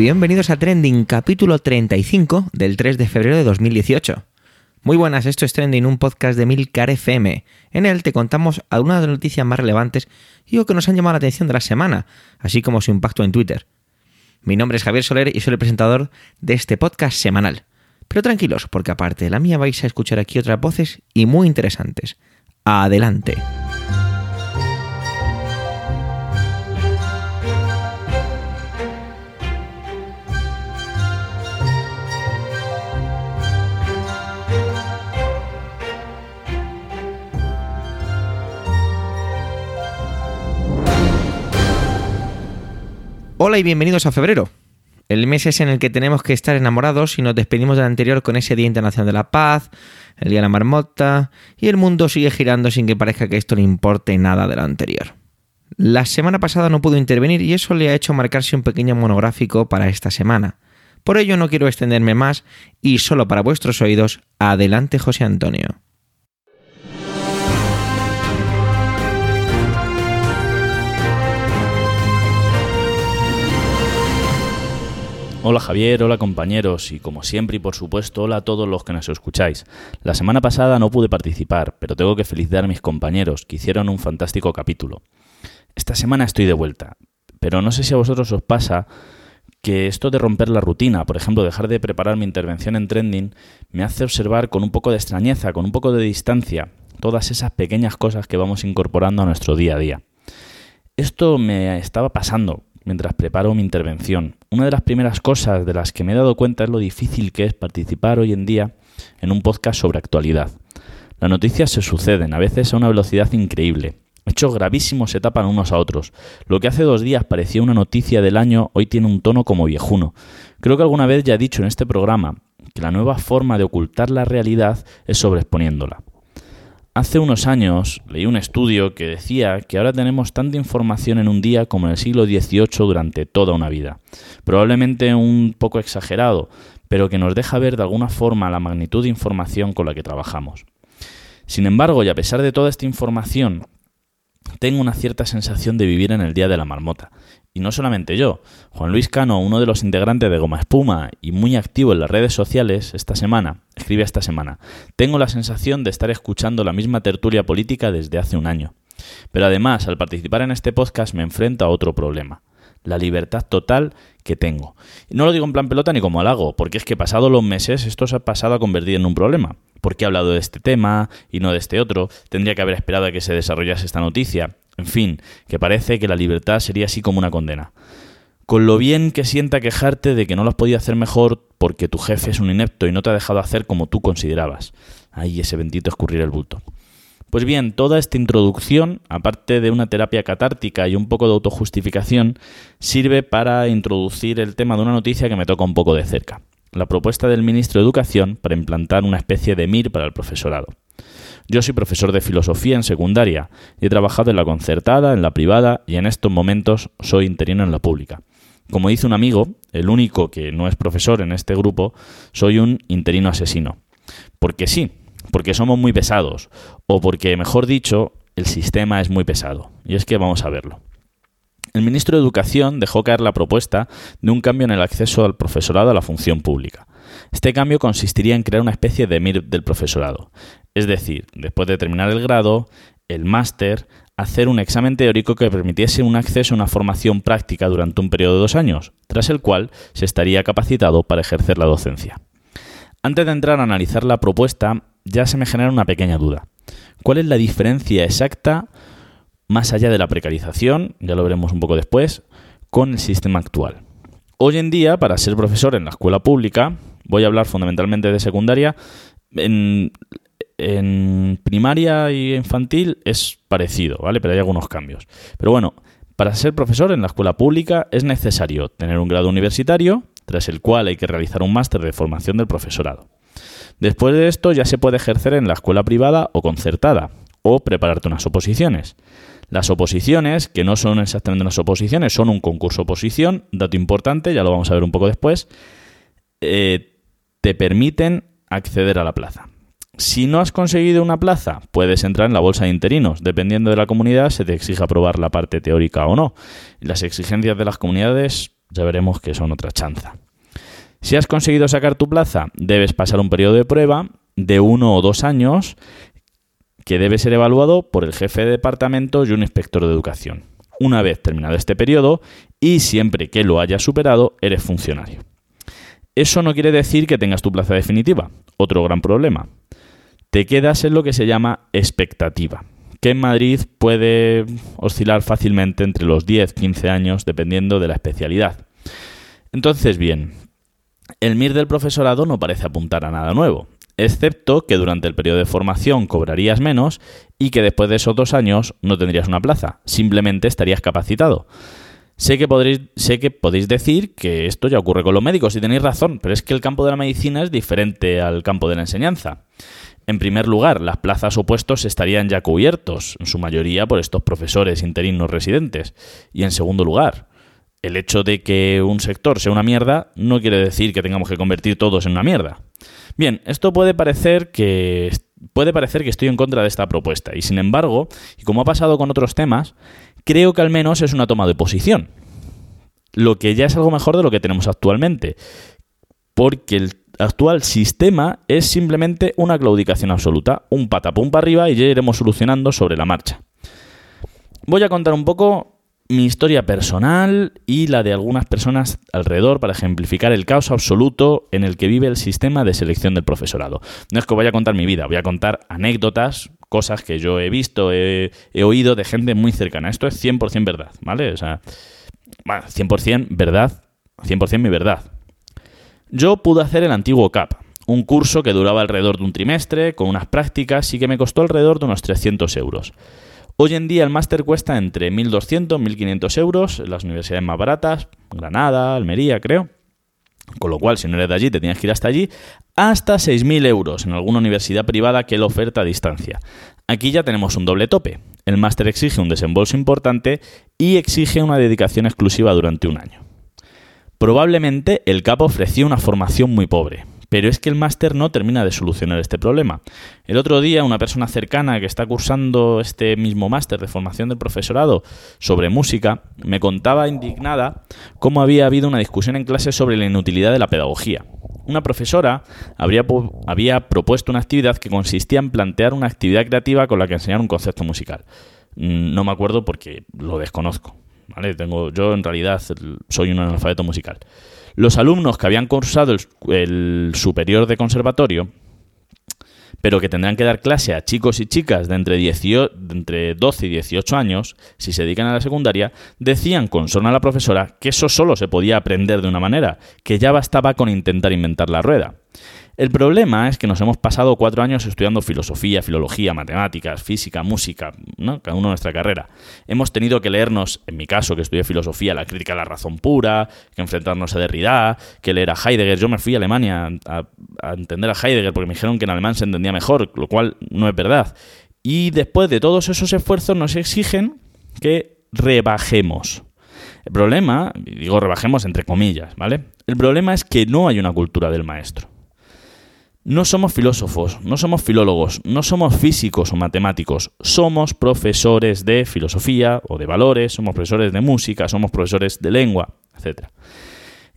Bienvenidos a Trending, capítulo 35 del 3 de febrero de 2018. Muy buenas, esto es Trending, un podcast de Milcar FM. En él te contamos algunas de las noticias más relevantes y o que nos han llamado la atención de la semana, así como su impacto en Twitter. Mi nombre es Javier Soler y soy el presentador de este podcast semanal. Pero tranquilos, porque aparte de la mía vais a escuchar aquí otras voces y muy interesantes. Adelante. Hola y bienvenidos a febrero. El mes es en el que tenemos que estar enamorados y nos despedimos del anterior con ese Día Internacional de la Paz, el Día de la Marmota, y el mundo sigue girando sin que parezca que esto le importe nada de lo anterior. La semana pasada no pudo intervenir y eso le ha hecho marcarse un pequeño monográfico para esta semana. Por ello no quiero extenderme más y solo para vuestros oídos, adelante José Antonio. Hola Javier, hola compañeros y como siempre y por supuesto hola a todos los que nos escucháis. La semana pasada no pude participar, pero tengo que felicitar a mis compañeros que hicieron un fantástico capítulo. Esta semana estoy de vuelta, pero no sé si a vosotros os pasa que esto de romper la rutina, por ejemplo, dejar de preparar mi intervención en trending, me hace observar con un poco de extrañeza, con un poco de distancia, todas esas pequeñas cosas que vamos incorporando a nuestro día a día. Esto me estaba pasando mientras preparo mi intervención. Una de las primeras cosas de las que me he dado cuenta es lo difícil que es participar hoy en día en un podcast sobre actualidad. Las noticias se suceden, a veces a una velocidad increíble. Hechos gravísimos se tapan unos a otros. Lo que hace dos días parecía una noticia del año hoy tiene un tono como viejuno. Creo que alguna vez ya he dicho en este programa que la nueva forma de ocultar la realidad es sobreexponiéndola. Hace unos años leí un estudio que decía que ahora tenemos tanta información en un día como en el siglo XVIII durante toda una vida. Probablemente un poco exagerado, pero que nos deja ver de alguna forma la magnitud de información con la que trabajamos. Sin embargo, y a pesar de toda esta información, tengo una cierta sensación de vivir en el día de la marmota. Y no solamente yo, Juan Luis Cano, uno de los integrantes de Goma Espuma y muy activo en las redes sociales esta semana, escribe esta semana, tengo la sensación de estar escuchando la misma tertulia política desde hace un año. Pero además, al participar en este podcast me enfrento a otro problema la libertad total que tengo. Y no lo digo en plan pelota ni como halago, porque es que pasado los meses esto se ha pasado a convertir en un problema. ¿Por qué he hablado de este tema y no de este otro? Tendría que haber esperado a que se desarrollase esta noticia. En fin, que parece que la libertad sería así como una condena. Con lo bien que sienta quejarte de que no lo has podido hacer mejor porque tu jefe es un inepto y no te ha dejado hacer como tú considerabas. Ay, ese bendito escurrir el bulto. Pues bien, toda esta introducción, aparte de una terapia catártica y un poco de autojustificación, sirve para introducir el tema de una noticia que me toca un poco de cerca. La propuesta del ministro de Educación para implantar una especie de MIR para el profesorado. Yo soy profesor de filosofía en secundaria y he trabajado en la concertada, en la privada y en estos momentos soy interino en la pública. Como dice un amigo, el único que no es profesor en este grupo, soy un interino asesino. Porque sí, porque somos muy pesados o porque, mejor dicho, el sistema es muy pesado. Y es que vamos a verlo. El ministro de Educación dejó caer la propuesta de un cambio en el acceso al profesorado a la función pública. Este cambio consistiría en crear una especie de MIR del profesorado, es decir, después de terminar el grado, el máster, hacer un examen teórico que permitiese un acceso a una formación práctica durante un periodo de dos años, tras el cual se estaría capacitado para ejercer la docencia. Antes de entrar a analizar la propuesta, ya se me genera una pequeña duda. ¿Cuál es la diferencia exacta, más allá de la precarización, ya lo veremos un poco después, con el sistema actual? Hoy en día, para ser profesor en la escuela pública, voy a hablar fundamentalmente de secundaria, en, primaria y infantil es parecido, ¿vale? Pero hay algunos cambios. Pero bueno, para ser profesor en la escuela pública es necesario tener un grado universitario, tras el cual hay que realizar un máster de formación del profesorado. Después de esto ya se puede ejercer en la escuela privada o concertada, o prepararte unas oposiciones. Las oposiciones, que no son exactamente unas oposiciones, son un concurso oposición, dato importante, ya lo vamos a ver un poco después, eh, te permiten acceder a la plaza. Si no has conseguido una plaza, puedes entrar en la bolsa de interinos. Dependiendo de la comunidad, se te exige aprobar la parte teórica o no. Las exigencias de las comunidades ya veremos que son otra chanza. Si has conseguido sacar tu plaza, debes pasar un periodo de prueba de uno o dos años que debe ser evaluado por el jefe de departamento y un inspector de educación. Una vez terminado este periodo, y siempre que lo hayas superado, eres funcionario. Eso no quiere decir que tengas tu plaza definitiva. Otro gran problema. Te quedas en lo que se llama expectativa, que en Madrid puede oscilar fácilmente entre los 10-15 años dependiendo de la especialidad. Entonces, bien, el MIR del profesorado no parece apuntar a nada nuevo, excepto que durante el periodo de formación cobrarías menos y que después de esos dos años no tendrías una plaza, simplemente estarías capacitado. Sé que, podréis, sé que podéis decir que esto ya ocurre con los médicos y tenéis razón, pero es que el campo de la medicina es diferente al campo de la enseñanza. En primer lugar, las plazas o estarían ya cubiertos, en su mayoría por estos profesores interinos residentes. Y en segundo lugar, el hecho de que un sector sea una mierda no quiere decir que tengamos que convertir todos en una mierda. Bien, esto puede parecer que puede parecer que estoy en contra de esta propuesta y sin embargo, y como ha pasado con otros temas, creo que al menos es una toma de posición. Lo que ya es algo mejor de lo que tenemos actualmente, porque el actual sistema es simplemente una claudicación absoluta, un patapum para arriba y ya iremos solucionando sobre la marcha. Voy a contar un poco mi historia personal y la de algunas personas alrededor para ejemplificar el caos absoluto en el que vive el sistema de selección del profesorado. No es que vaya a contar mi vida, voy a contar anécdotas, cosas que yo he visto, he, oído de gente muy cercana. Esto es 100% verdad, ¿vale? O sea, 100% verdad, 100% mi verdad. Yo pude hacer el antiguo CAP, un curso que duraba alrededor de un trimestre, con unas prácticas y que me costó alrededor de unos 300 euros. Hoy en día el máster cuesta entre 1.200 1.500 euros en las universidades más baratas, Granada, Almería, creo. Con lo cual, si no eres de allí, te tienes que ir hasta allí, hasta 6.000 euros en alguna universidad privada que lo oferta a distancia. Aquí ya tenemos un doble tope. El máster exige un desembolso importante y exige una dedicación exclusiva durante un año. Probablemente el CAP ofrecía una formación muy pobre, pero es que el máster no termina de solucionar este problema. El otro día una persona cercana que está cursando este mismo máster de formación del profesorado sobre música me contaba indignada cómo había habido una discusión en clase sobre la inutilidad de la pedagogía. Una profesora había propuesto una actividad que consistía en plantear una actividad creativa con la que enseñar un concepto musical. Mm, no me acuerdo porque lo desconozco. ¿vale? Tengo, yo en realidad soy un analfabeto musical. Los alumnos que habían cursado el, superior de conservatorio, pero que tendrán que dar clase a chicos y chicas de entre, de entre 12 y 18 años, si se dedican a la secundaria, decían con sorna a la profesora que eso solo se podía aprender de una manera, que ya bastaba con intentar inventar la rueda. El problema es que nos hemos pasado cuatro años estudiando filosofía, filología, matemáticas, física, música, ¿no? cada uno nuestra carrera. Hemos tenido que leernos, en mi caso, que estudié filosofía, la crítica a la razón pura, que enfrentarnos a Derrida, que leer a Heidegger. Yo me fui a Alemania a, a entender a Heidegger porque me dijeron que en alemán se entendía mejor, lo cual no es verdad. Y después de todos esos esfuerzos nos exigen que rebajemos. El problema, digo rebajemos entre comillas, ¿vale? El problema es que no hay una cultura del maestro. No somos filósofos, no somos filólogos, no somos físicos o matemáticos, somos profesores de filosofía o de valores, somos profesores de música, somos profesores de lengua, etc.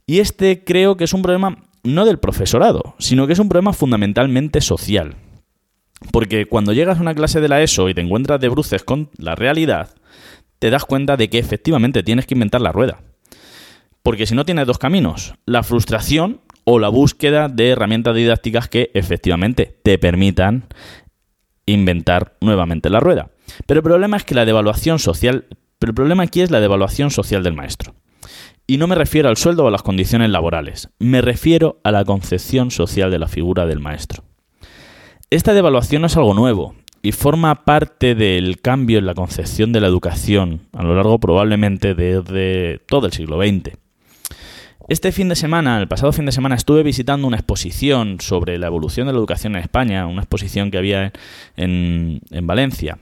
Y este creo que es un problema no del profesorado, sino que es un problema fundamentalmente social. Porque cuando llegas a una clase de la ESO y te encuentras de bruces con la realidad, te das cuenta de que efectivamente tienes que inventar la rueda. Porque si no tienes dos caminos, la frustración o la búsqueda de herramientas didácticas que efectivamente te permitan inventar nuevamente la rueda. Pero el problema es que la devaluación social, pero el problema aquí es la devaluación social del maestro. Y no me refiero al sueldo o a las condiciones laborales, me refiero a la concepción social de la figura del maestro. Esta devaluación no es algo nuevo y forma parte del cambio en la concepción de la educación a lo largo probablemente desde todo el siglo XX. Este fin de semana, el pasado fin de semana, estuve visitando una exposición sobre la evolución de la educación en España, una exposición que había en, Valencia.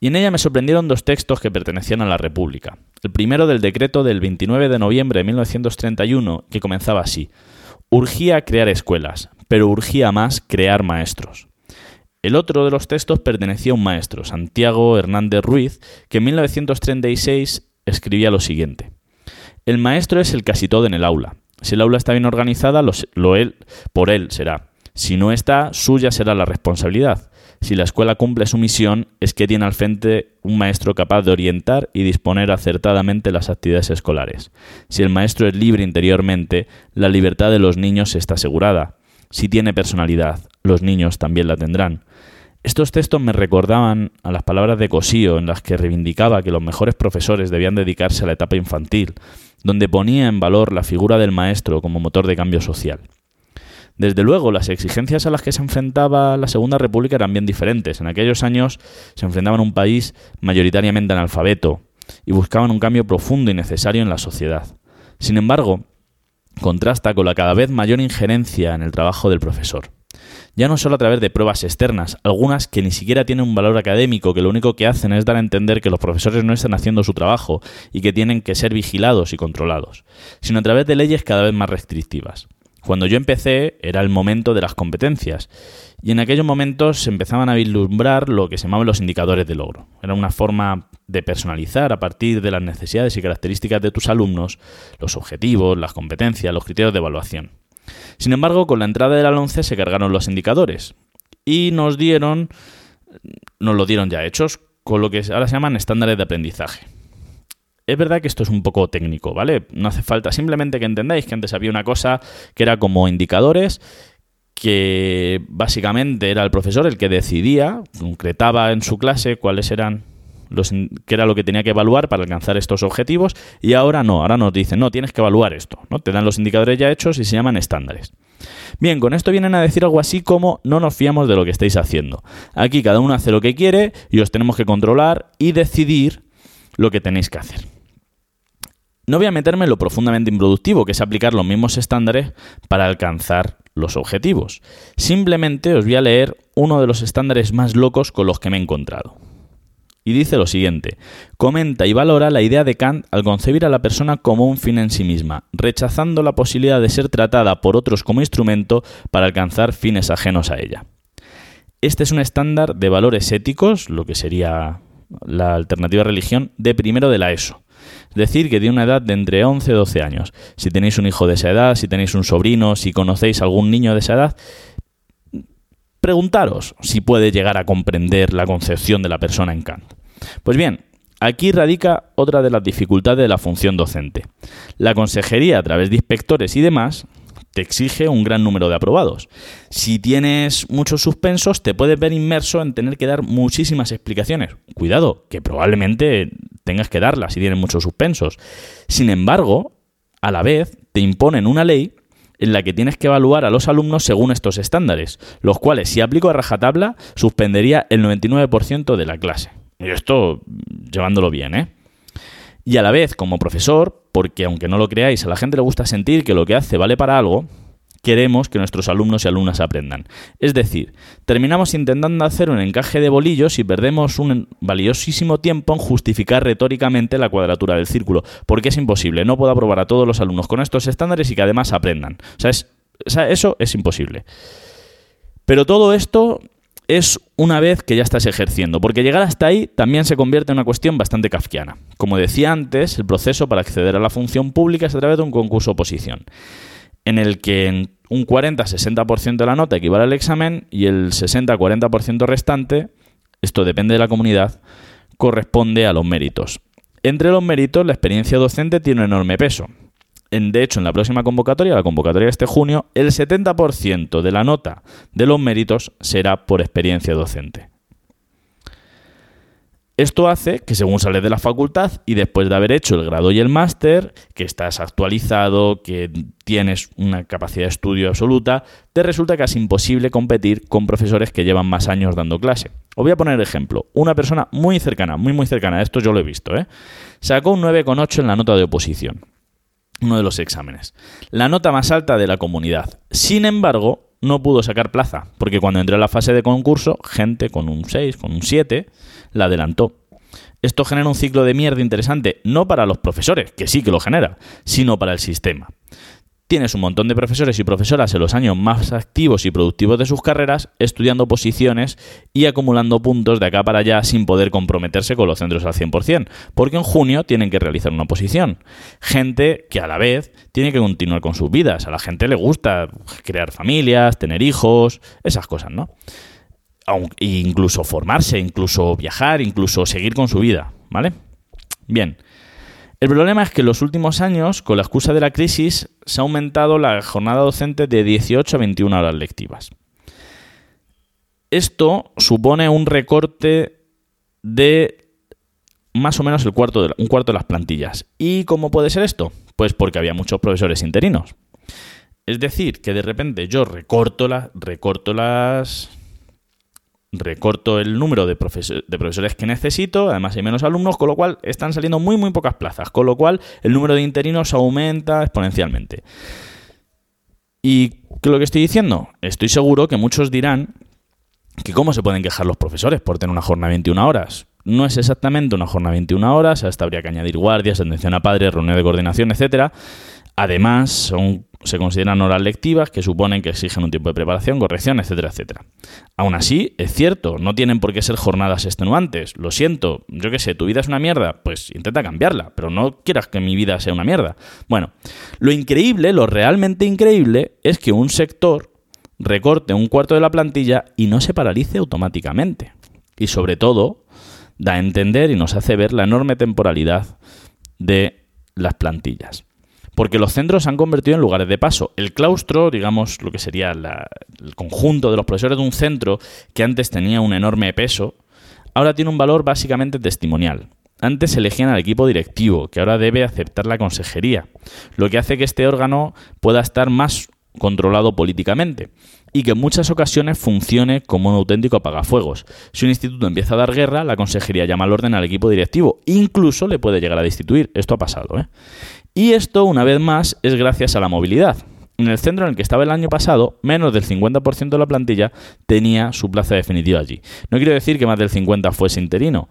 Y en ella me sorprendieron dos textos que pertenecían a la República. El primero del decreto del 29 de noviembre de 1931, que comenzaba así. Urgía crear escuelas, pero urgía más crear maestros. El otro de los textos pertenecía a un maestro, Santiago Hernández Ruiz, que en 1936 escribía lo siguiente. El maestro es el casi todo en el aula. Si el aula está bien organizada, lo, él, por él será. Si no está, suya será la responsabilidad. Si la escuela cumple su misión, es que tiene al frente un maestro capaz de orientar y disponer acertadamente las actividades escolares. Si el maestro es libre interiormente, la libertad de los niños está asegurada. Si tiene personalidad, los niños también la tendrán. Estos textos me recordaban a las palabras de Cosío en las que reivindicaba que los mejores profesores debían dedicarse a la etapa infantil, donde ponía en valor la figura del maestro como motor de cambio social. Desde luego, las exigencias a las que se enfrentaba la Segunda República eran bien diferentes. En aquellos años se enfrentaban a un país mayoritariamente analfabeto y buscaban un cambio profundo y necesario en la sociedad. Sin embargo, contrasta con la cada vez mayor injerencia en el trabajo del profesor. Ya no solo a través de pruebas externas, algunas que ni siquiera tienen un valor académico, que lo único que hacen es dar a entender que los profesores no están haciendo su trabajo y que tienen que ser vigilados y controlados, sino a través de leyes cada vez más restrictivas. Cuando yo empecé era el momento de las competencias y en aquellos momentos se empezaban a vislumbrar lo que se llamaban los indicadores de logro. Era una forma de personalizar a partir de las necesidades y características de tus alumnos los objetivos, las competencias, los criterios de evaluación. Sin embargo, con la entrada de la 11 se cargaron los indicadores y nos dieron, nos lo dieron ya hechos, con lo que ahora se llaman estándares de aprendizaje. Es verdad que esto es un poco técnico, ¿vale? No hace falta, simplemente que entendáis que antes había una cosa que era como indicadores que básicamente era el profesor el que decidía, concretaba en su clase cuáles eran los, qué era lo que tenía que evaluar para alcanzar estos objetivos y ahora no, ahora nos dicen, no, tienes que evaluar esto, ¿no? Te dan los indicadores ya hechos y se llaman estándares. Bien, con esto vienen a decir algo así como no nos fiamos de lo que estáis haciendo. Aquí cada uno hace lo que quiere y os tenemos que controlar y decidir lo que tenéis que hacer. No voy a meterme en lo profundamente improductivo, que es aplicar los mismos estándares para alcanzar los objetivos. Simplemente os voy a leer uno de los estándares más locos con los que me he encontrado. Y dice lo siguiente, comenta y valora la idea de Kant al concebir a la persona como un fin en sí misma, rechazando la posibilidad de ser tratada por otros como instrumento para alcanzar fines ajenos a ella. Este es un estándar de valores éticos, lo que sería la alternativa religión, de primero de la ESO decir que tiene una edad de entre 11 y 12 años. Si tenéis un hijo de esa edad, si tenéis un sobrino, si conocéis algún niño de esa edad, preguntaros si puede llegar a comprender la concepción de la persona en Kant. Pues bien, Aquí radica otra de las dificultades de la función docente. La consejería, a través de inspectores y demás, te exige un gran número de aprobados. Si tienes muchos suspensos, te puedes ver inmerso en tener que dar muchísimas explicaciones. Cuidado, que probablemente tengas que darlas si tienes muchos suspensos. Sin embargo, a la vez te imponen una ley en la que tienes que evaluar a los alumnos según estos estándares, los cuales, si aplico a rajatabla, suspendería el 99% de la clase. Y esto llevándolo bien, ¿eh? Y a la vez, como profesor, porque aunque no lo creáis, a la gente le gusta sentir que lo que hace vale para algo, queremos que nuestros alumnos y alumnas aprendan. Es decir, terminamos intentando hacer un encaje de bolillos y perdemos un valiosísimo tiempo en justificar retóricamente la cuadratura del círculo, porque es imposible. No puedo aprobar a todos los alumnos con estos estándares y que además aprendan. O sea, eso es imposible. Pero todo esto es una vez que ya estás ejerciendo, porque llegar hasta ahí también se convierte en una cuestión bastante kafkiana. Como decía antes, el proceso para acceder a la función pública es a través de un concurso oposición, en el que un 40-60% de la nota equivale al examen y el 60-40% restante, esto depende de la comunidad, corresponde a los méritos. Entre los méritos, la experiencia docente tiene un enorme peso de hecho, en la próxima convocatoria, la convocatoria de este junio, el 70% de la nota de los méritos será por experiencia docente. Esto hace que según sales de la facultad y después de haber hecho el grado y el máster, que estás actualizado, que tienes una capacidad de estudio absoluta, te resulta casi imposible competir con profesores que llevan más años dando clase. Os voy a poner ejemplo. Una persona muy cercana, muy muy cercana, esto yo lo he visto, ¿eh? sacó un 9,8 en la nota de oposición uno de los exámenes. La nota más alta de la comunidad. Sin embargo, no pudo sacar plaza, porque cuando entró a la fase de concurso, gente con un 6, con un 7, la adelantó. Esto genera un ciclo de mierda interesante, no para los profesores, que sí que lo genera, sino para el sistema. Tienes un montón de profesores y profesoras en los años más activos y productivos de sus carreras estudiando posiciones y acumulando puntos de acá para allá sin poder comprometerse con los centros al 100%, porque en junio tienen que realizar una posición. Gente que a la vez tiene que continuar con sus vidas. A la gente le gusta crear familias, tener hijos, esas cosas, ¿no? incluso formarse, incluso viajar, incluso seguir con su vida, ¿vale? Bien. El problema es que en los últimos años, con la excusa de la crisis, se ha aumentado la jornada docente de 18 a 21 horas lectivas. Esto supone un recorte de más o menos el cuarto de, un cuarto de las plantillas. ¿Y cómo puede ser esto? Pues porque había muchos profesores interinos. Es decir, que de repente yo recorto, recorto las, recorto el número de, profesores que necesito, además hay menos alumnos, con lo cual están saliendo muy muy pocas plazas, con lo cual el número de interinos aumenta exponencialmente. ¿Y qué es lo que estoy diciendo? Estoy seguro que muchos dirán que cómo se pueden quejar los profesores por tener una jornada de 21 horas. No es exactamente una jornada de 21 horas, hasta habría que añadir guardias, atención a padres, reunión de coordinación, etcétera. Además, son se consideran horas lectivas que suponen que exigen un tiempo de preparación, corrección, etcétera, etcétera. Aún así, es cierto, no tienen por qué ser jornadas extenuantes. Lo siento, yo qué sé, tu vida es una mierda, pues intenta cambiarla, pero no quieras que mi vida sea una mierda. Bueno, lo increíble, lo realmente increíble, es que un sector recorte un cuarto de la plantilla y no se paralice automáticamente. Y sobre todo, da a entender y nos hace ver la enorme temporalidad de las plantillas porque los centros se han convertido en lugares de paso. El claustro, digamos, lo que sería el conjunto de los profesores de un centro que antes tenía un enorme peso, ahora tiene un valor básicamente testimonial. Antes elegían al equipo directivo, que ahora debe aceptar la consejería, lo que hace que este órgano pueda estar más controlado políticamente y que en muchas ocasiones funcione como un auténtico apagafuegos. Si un instituto empieza a dar guerra, la consejería llama al orden al equipo directivo, incluso le puede llegar a destituir. Esto ha pasado. ¿eh? Y esto, una vez más, es gracias a la movilidad. En el centro en el que estaba el año pasado, menos del 50% de la plantilla tenía su plaza definitiva allí. No quiero decir que más del 50% fuese interino,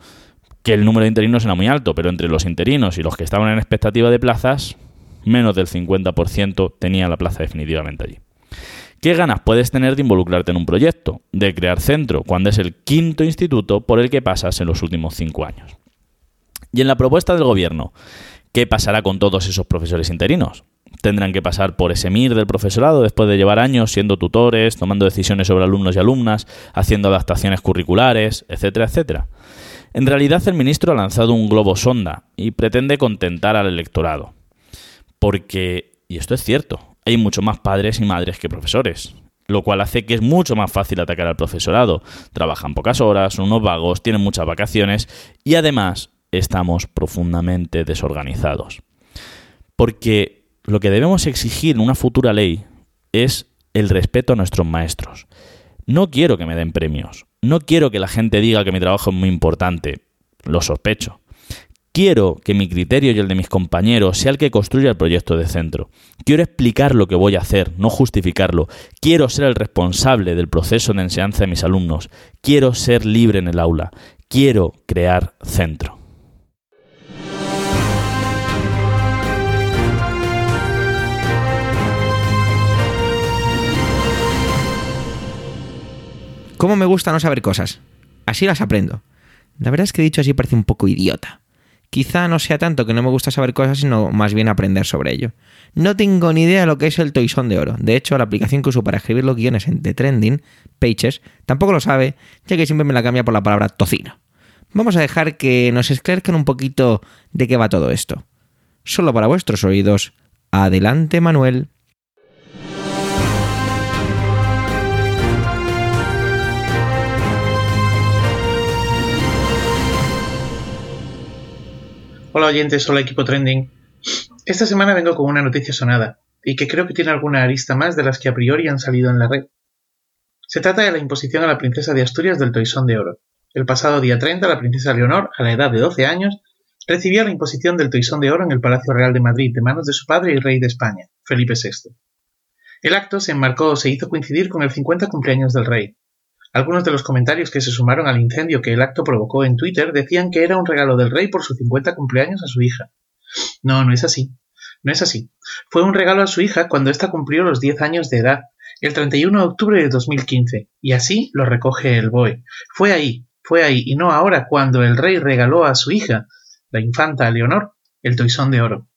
que el número de interinos era muy alto, pero entre los interinos y los que estaban en expectativa de plazas, menos del 50% tenía la plaza definitivamente allí. ¿Qué ganas puedes tener de involucrarte en un proyecto, de crear centro, cuando es el quinto instituto por el que pasas en los últimos cinco años? Y en la propuesta del gobierno, ¿Qué pasará con todos esos profesores interinos? Tendrán que pasar por ese MIR del profesorado después de llevar años siendo tutores, tomando decisiones sobre alumnos y alumnas, haciendo adaptaciones curriculares, etcétera, etcétera. En realidad el ministro ha lanzado un globo sonda y pretende contentar al electorado. Porque, y esto es cierto, hay mucho más padres y madres que profesores, lo cual hace que es mucho más fácil atacar al profesorado. Trabajan pocas horas, son unos vagos, tienen muchas vacaciones y además estamos profundamente desorganizados. Porque lo que debemos exigir en una futura ley es el respeto a nuestros maestros. No quiero que me den premios. No quiero que la gente diga que mi trabajo es muy importante. Lo sospecho. Quiero que mi criterio y el de mis compañeros sea el que construya el proyecto de centro. Quiero explicar lo que voy a hacer, no justificarlo. Quiero ser el responsable del proceso de enseñanza de mis alumnos. Quiero ser libre en el aula. Quiero crear centro. ¿Cómo me gusta no saber cosas? Así las aprendo. La verdad es que dicho así parece un poco idiota. Quizá no sea tanto que no me gusta saber cosas, sino más bien aprender sobre ello. No tengo ni idea de lo que es el toisón de oro. De hecho, la aplicación que uso para escribir los guiones The Trending, Pages, tampoco lo sabe, ya que siempre me la cambia por la palabra tocino. Vamos a dejar que nos esclarezcan un poquito de qué va todo esto. Solo para vuestros oídos. Adelante, Manuel. Hola oyentes, hola equipo trending. Esta semana vengo con una noticia sonada, y que creo que tiene alguna arista más de las que a priori han salido en la red. Se trata de la imposición a la princesa de Asturias del Toisón de Oro. El pasado día 30, la princesa Leonor, a la edad de 12 años, recibía la imposición del Toisón de Oro en el Palacio Real de Madrid de manos de su padre y rey de España, Felipe VI. El acto se enmarcó o se hizo coincidir con el 50 cumpleaños del rey, algunos de los comentarios que se sumaron al incendio que el acto provocó en Twitter decían que era un regalo del rey por su 50 cumpleaños a su hija. No, no es así. No es así. Fue un regalo a su hija cuando ésta cumplió los 10 años de edad, el 31 de octubre de 2015, y así lo recoge el BOE. Fue ahí, fue ahí, y no ahora cuando el rey regaló a su hija, la infanta Leonor, el toisón de oro.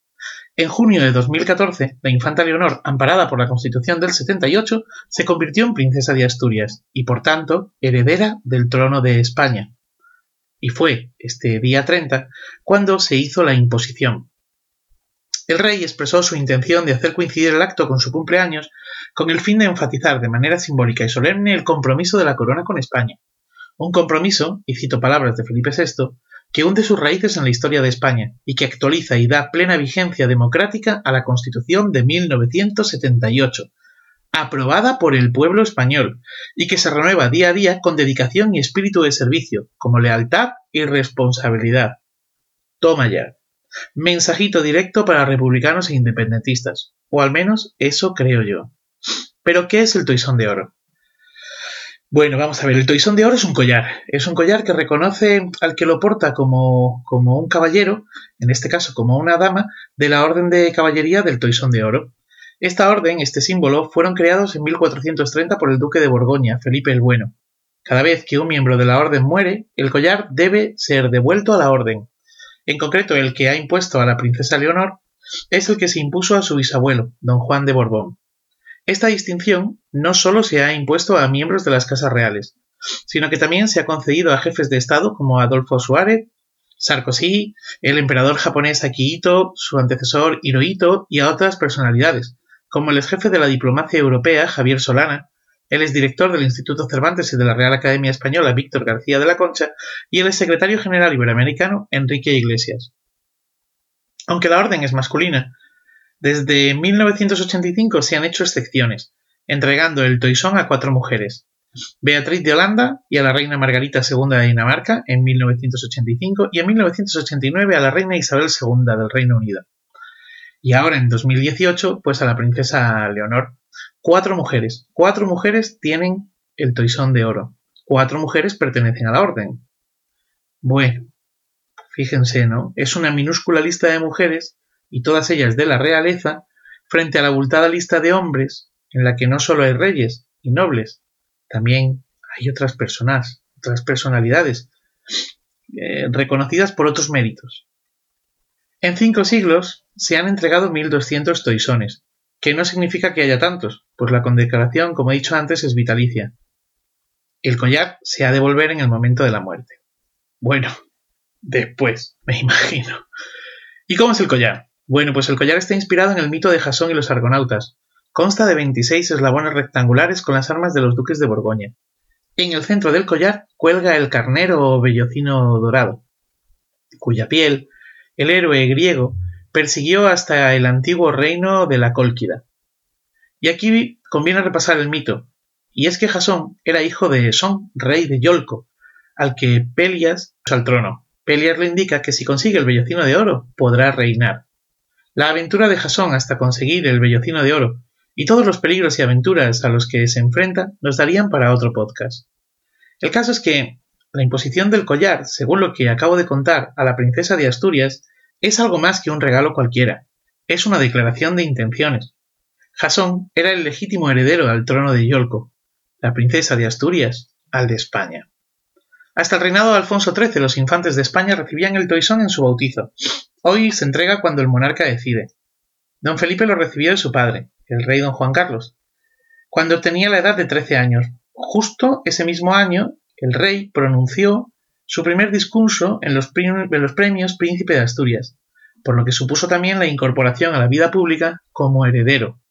En junio de 2014, la infanta Leonor, amparada por la Constitución del 78, se convirtió en princesa de Asturias y, por tanto, heredera del trono de España. Y fue este día 30 cuando se hizo la imposición. El rey expresó su intención de hacer coincidir el acto con su cumpleaños con el fin de enfatizar de manera simbólica y solemne el compromiso de la corona con España. Un compromiso, y cito palabras de Felipe VI, que hunde sus raíces en la historia de España y que actualiza y da plena vigencia democrática a la Constitución de 1978, aprobada por el pueblo español y que se renueva día a día con dedicación y espíritu de servicio, como lealtad y responsabilidad. Toma ya. Mensajito directo para republicanos e independentistas, o al menos eso creo yo. Pero ¿qué es el toisón de oro? Bueno, vamos a ver, el toisón de oro es un collar. Es un collar que reconoce al que lo porta como, como un caballero, en este caso como una dama, de la Orden de Caballería del Toisón de Oro. Esta orden, este símbolo, fueron creados en 1430 por el duque de Borgoña, Felipe el Bueno. Cada vez que un miembro de la orden muere, el collar debe ser devuelto a la orden. En concreto, el que ha impuesto a la princesa Leonor es el que se impuso a su bisabuelo, don Juan de Borbón. Esta distinción no solo se ha impuesto a miembros de las casas reales, sino que también se ha concedido a jefes de Estado como Adolfo Suárez, Sarkozy, el emperador japonés Akihito, su antecesor Hirohito y a otras personalidades, como el jefe de la diplomacia europea Javier Solana, el exdirector del Instituto Cervantes y de la Real Academia Española Víctor García de la Concha y el secretario general iberoamericano Enrique Iglesias. Aunque la orden es masculina, desde 1985 se han hecho excepciones, entregando el toisón a cuatro mujeres. Beatriz de Holanda y a la reina Margarita II de Dinamarca en 1985 y en 1989 a la reina Isabel II del Reino Unido. Y ahora en 2018 pues a la princesa Leonor. Cuatro mujeres, cuatro mujeres tienen el toisón de oro. Cuatro mujeres pertenecen a la orden. Bueno, fíjense, ¿no? Es una minúscula lista de mujeres y todas ellas de la realeza, frente a la abultada lista de hombres, en la que no solo hay reyes y nobles, también hay otras personas, otras personalidades, eh, reconocidas por otros méritos. En cinco siglos se han entregado 1.200 toisones, que no significa que haya tantos, pues la condecoración, como he dicho antes, es vitalicia. El collar se ha de volver en el momento de la muerte. Bueno, después, me imagino. ¿Y cómo es el collar? Bueno, pues el collar está inspirado en el mito de Jasón y los argonautas. Consta de 26 eslabones rectangulares con las armas de los duques de Borgoña. En el centro del collar cuelga el carnero o bellocino dorado, cuya piel el héroe griego persiguió hasta el antiguo reino de la Cólquida. Y aquí conviene repasar el mito, y es que Jasón era hijo de Son, rey de Yolco, al que Pelias al trono. Pelias le indica que si consigue el bellocino de oro podrá reinar. La aventura de Jasón hasta conseguir el vellocino de oro y todos los peligros y aventuras a los que se enfrenta nos darían para otro podcast. El caso es que la imposición del collar, según lo que acabo de contar a la princesa de Asturias, es algo más que un regalo cualquiera. Es una declaración de intenciones. Jasón era el legítimo heredero al trono de Yolco, la princesa de Asturias al de España. Hasta el reinado de Alfonso XIII los infantes de España recibían el toisón en su bautizo, Hoy se entrega cuando el monarca decide. Don Felipe lo recibió de su padre, el rey don Juan Carlos, cuando tenía la edad de 13 años. Justo ese mismo año, el rey pronunció su primer discurso en los, premios Príncipe de Asturias, por lo que supuso también la incorporación a la vida pública como heredero.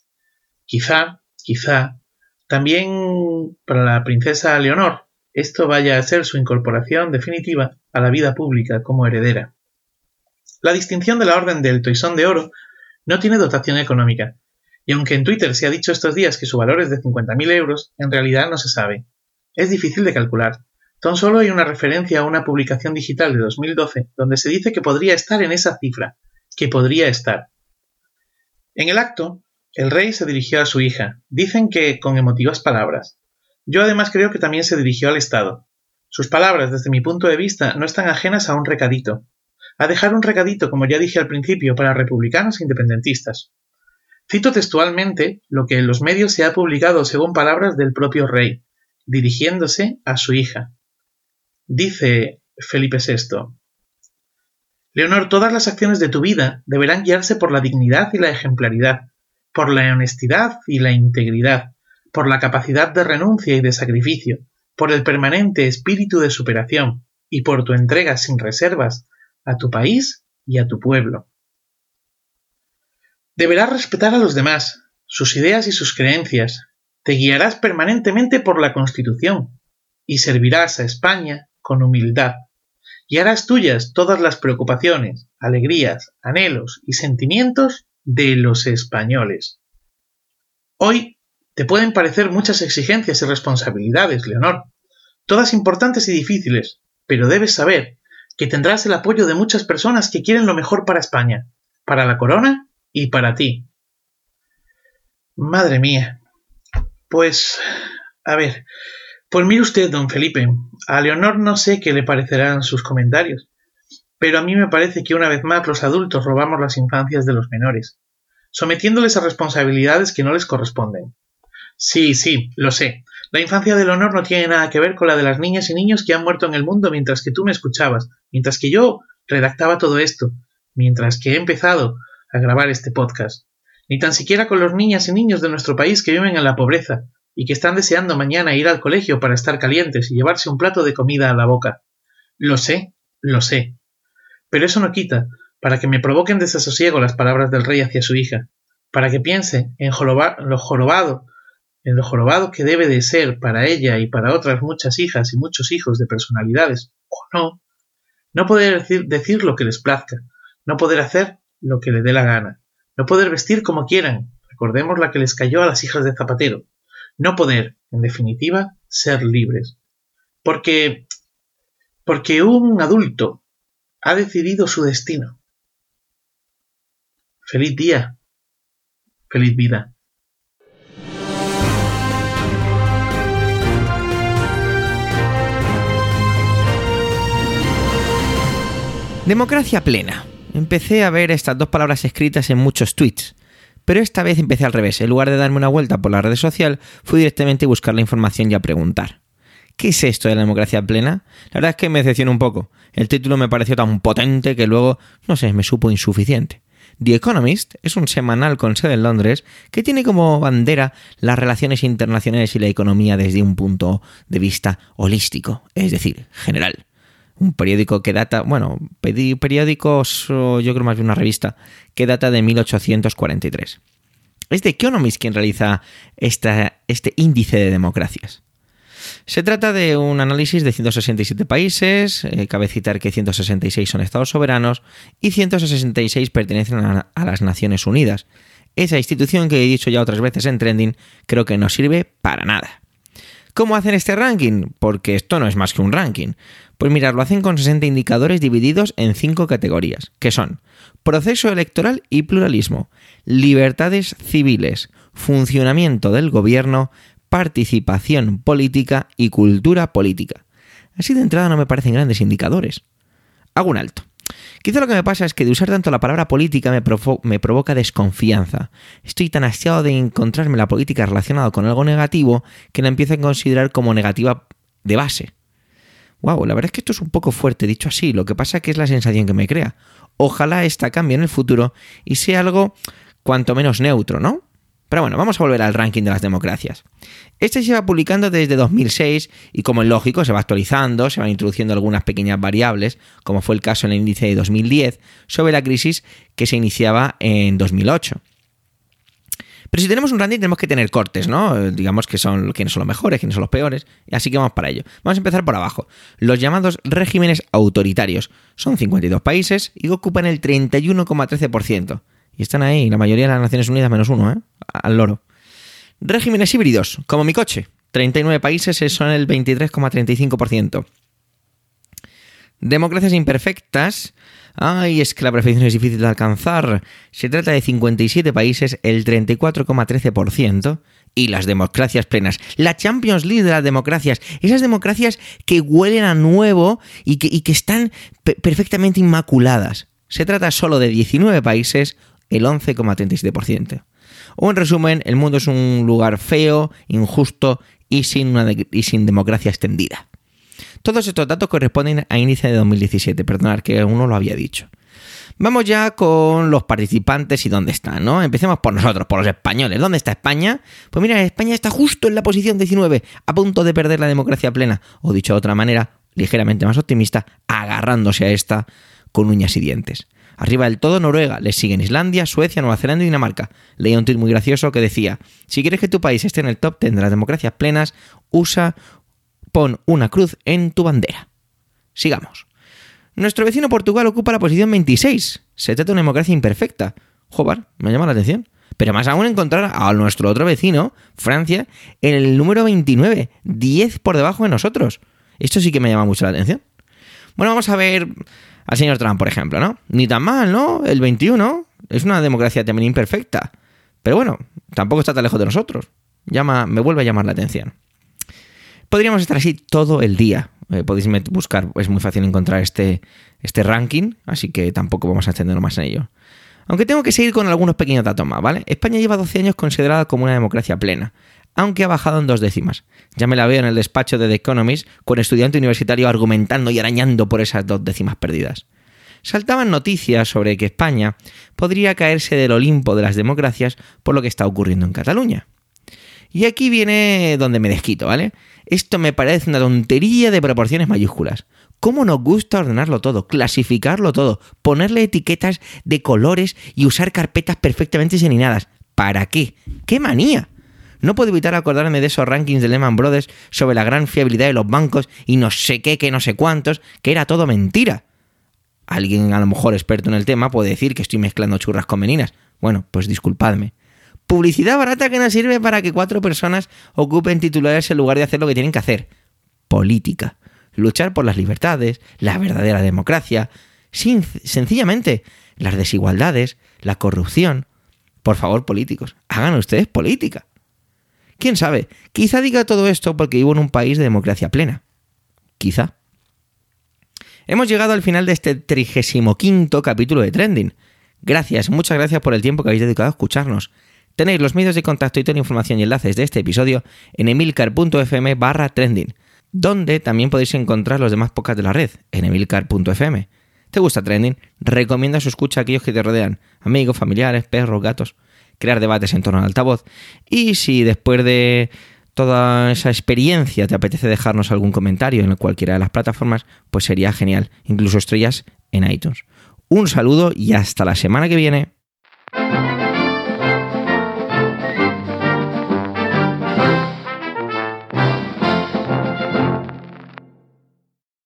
Quizá, quizá, también para la princesa Leonor, esto vaya a ser su incorporación definitiva a la vida pública como heredera. La distinción de la Orden del Toisón de Oro no tiene dotación económica, y aunque en Twitter se ha dicho estos días que su valor es de 50.000 euros, en realidad no se sabe. Es difícil de calcular. Tan solo hay una referencia a una publicación digital de 2012 donde se dice que podría estar en esa cifra, que podría estar. En el acto, el rey se dirigió a su hija, dicen que con emotivas palabras. Yo además creo que también se dirigió al Estado. Sus palabras, desde mi punto de vista, no están ajenas a un recadito, a dejar un recadito, como ya dije al principio, para republicanos e independentistas. Cito textualmente lo que en los medios se ha publicado según palabras del propio rey, dirigiéndose a su hija. Dice Felipe VI, Leonor, todas las acciones de tu vida deberán guiarse por la dignidad y la ejemplaridad, por la honestidad y la integridad, por la capacidad de renuncia y de sacrificio, por el permanente espíritu de superación y por tu entrega sin reservas a tu país y a tu pueblo. Deberás respetar a los demás, sus ideas y sus creencias, te guiarás permanentemente por la Constitución y servirás a España con humildad y harás tuyas todas las preocupaciones, alegrías, anhelos y sentimientos de los españoles. Hoy te pueden parecer muchas exigencias y responsabilidades, Leonor, todas importantes y difíciles, pero debes saber que tendrás el apoyo de muchas personas que quieren lo mejor para España, para la corona y para ti. Madre mía. Pues, a ver, pues mire usted, don Felipe, a Leonor no sé qué le parecerán sus comentarios, pero a mí me parece que una vez más los adultos robamos las infancias de los menores, sometiéndoles a responsabilidades que no les corresponden. Sí, sí, lo sé. La infancia de Leonor no tiene nada que ver con la de las niñas y niños que han muerto en el mundo mientras que tú me escuchabas, mientras que yo redactaba todo esto, mientras que he empezado a grabar este podcast, ni tan siquiera con los niñas y niños de nuestro país que viven en la pobreza, y que están deseando mañana ir al colegio para estar calientes y llevarse un plato de comida a la boca. Lo sé, lo sé. Pero eso no quita para que me provoquen desasosiego las palabras del rey hacia su hija, para que piense en lo jorobado, en lo jorobado que debe de ser para ella y para otras muchas hijas y muchos hijos de personalidades, o no, no poder decir, decir lo que les plazca, no poder hacer lo que le dé la gana, no poder vestir como quieran, recordemos la que les cayó a las hijas de Zapatero, no poder, en definitiva, ser libres. Porque, porque un adulto ha decidido su destino. Feliz día. Feliz vida. Democracia plena. Empecé a ver estas dos palabras escritas en muchos tweets. Pero esta vez empecé al revés. En lugar de darme una vuelta por la red social, fui directamente a buscar la información y a preguntar. ¿Qué es esto de la democracia plena? La verdad es que me decepcionó un poco. El título me pareció tan potente que luego, no sé, me supo insuficiente. The Economist es un semanal con sede en Londres que tiene como bandera las relaciones internacionales y la economía desde un punto de vista holístico, es decir, general. Un periódico que data, bueno, periódicos, yo creo más bien una revista, que data de 1843. Es The Economist quien realiza este índice de democracias. Se trata de un análisis de 167 países, eh, cabe citar que 166 son estados soberanos y 166 pertenecen a, a las Naciones Unidas. Esa institución que he dicho ya otras veces en Trending creo que no sirve para nada. ¿Cómo hacen este ranking? Porque esto no es más que un ranking. Pues mirad, lo hacen con 60 indicadores divididos en 5 categorías, que son proceso electoral y pluralismo, libertades civiles, funcionamiento del gobierno, participación política y cultura política. Así de entrada no me parecen grandes indicadores. Hago un alto. Quizá lo que me pasa es que de usar tanto la palabra política me, provoca desconfianza. Estoy tan hastiado de encontrarme la política relacionada con algo negativo que la empiezo a considerar como negativa de base. Wow, la verdad es que esto es un poco fuerte dicho así, lo que pasa que es la sensación que me crea. Ojalá esta cambie en el futuro y sea algo cuanto menos neutro, ¿no? Pero bueno, vamos a volver al ranking de las democracias. Este se va publicando desde 2006 y como es lógico se va actualizando, se van introduciendo algunas pequeñas variables, como fue el caso en el índice de 2010, sobre la crisis que se iniciaba en 2008. Pero si tenemos un ranking tenemos que tener cortes, ¿no? Digamos que son quiénes son los mejores, quiénes son los peores, así que vamos para ello. Vamos a empezar por abajo. Los llamados regímenes autoritarios. Son 52 países y ocupan el 31,13%. Y están ahí, la mayoría de las Naciones Unidas menos uno, ¿eh? Al loro. Regímenes híbridos, como mi coche. 39 países son el 23,35%. Democracias imperfectas. Ay, es que la perfección es difícil de alcanzar. Se trata de 57 países, el 34,13%. y las democracias plenas. La Champions League de las democracias. Esas democracias que huelen a nuevo y que, y que están perfectamente inmaculadas. Se trata solo de 19 países, el 11,37%. O en resumen, el mundo es un lugar feo, injusto y sin, una y sin democracia extendida. Todos estos datos corresponden a índice de 2017, perdonad que uno lo había dicho. Vamos ya con los participantes y dónde están, ¿no? Empecemos por nosotros, por los españoles. ¿Dónde está España? Pues mira, España está justo en la posición 19, a punto de perder la democracia plena, o dicho de otra manera, ligeramente más optimista, agarrándose a esta con uñas y dientes. Arriba del todo Noruega, le siguen Islandia, Suecia, Nueva Zelanda y Dinamarca. Leía un tuit muy gracioso que decía, si quieres que tu país esté en el top 10 de las democracias plenas, usa, pon una cruz en tu bandera. Sigamos. Nuestro vecino Portugal ocupa la posición 26. Se trata de una democracia imperfecta. Joder, me llama la atención. Pero más aún encontrar a nuestro otro vecino, Francia, en el número 29, 10 por debajo de nosotros. Esto sí que me llama mucho la atención. Bueno, vamos a ver al señor Trump, por ejemplo, ¿no? Ni tan mal, ¿no? El 21 es una democracia también imperfecta. Pero bueno, tampoco está tan lejos de nosotros. Llama, me vuelve a llamar la atención. Podríamos estar así todo el día. Eh, podéis buscar, es muy fácil encontrar este, este ranking, así que tampoco vamos a extendernos más en ello. Aunque tengo que seguir con algunos pequeños datos más, ¿vale? España lleva 12 años considerada como una democracia plena, aunque ha bajado en dos décimas. Ya me la veo en el despacho de The Economist con estudiante universitario argumentando y arañando por esas dos décimas perdidas. Saltaban noticias sobre que España podría caerse del Olimpo de las democracias por lo que está ocurriendo en Cataluña. Y aquí viene donde me desquito, ¿vale? Esto me parece una tontería de proporciones mayúsculas. ¿Cómo nos gusta ordenarlo todo, clasificarlo todo, ponerle etiquetas de colores y usar carpetas perfectamente señaladas? ¿Para qué? ¡Qué manía! No puedo evitar acordarme de esos rankings de Lehman Brothers sobre la gran fiabilidad de los bancos y no sé qué, que no sé cuántos, que era todo mentira. Alguien a lo mejor experto en el tema puede decir que estoy mezclando churras con meninas. Bueno, pues disculpadme. Publicidad barata que no sirve para que cuatro personas ocupen titulares en lugar de hacer lo que tienen que hacer. Política. Luchar por las libertades, la verdadera democracia. Sencillamente, las desigualdades, la corrupción. Por favor, políticos, hagan ustedes política. ¿Quién sabe? Quizá diga todo esto porque vivo en un país de democracia plena. Quizá. Hemos llegado al final de este 35 capítulo de Trending. Gracias, muchas gracias por el tiempo que habéis dedicado a escucharnos. Tenéis los medios de contacto y toda la información y enlaces de este episodio en emilcar.fm barra trending, donde también podéis encontrar los demás podcasts de la red, en emilcar.fm. ¿Te gusta trending? Recomienda su escucha a aquellos que te rodean, amigos, familiares, perros, gatos, crear debates en torno al altavoz. Y si después de toda esa experiencia te apetece dejarnos algún comentario en cualquiera de las plataformas, pues sería genial, incluso estrellas en iTunes. Un saludo y hasta la semana que viene.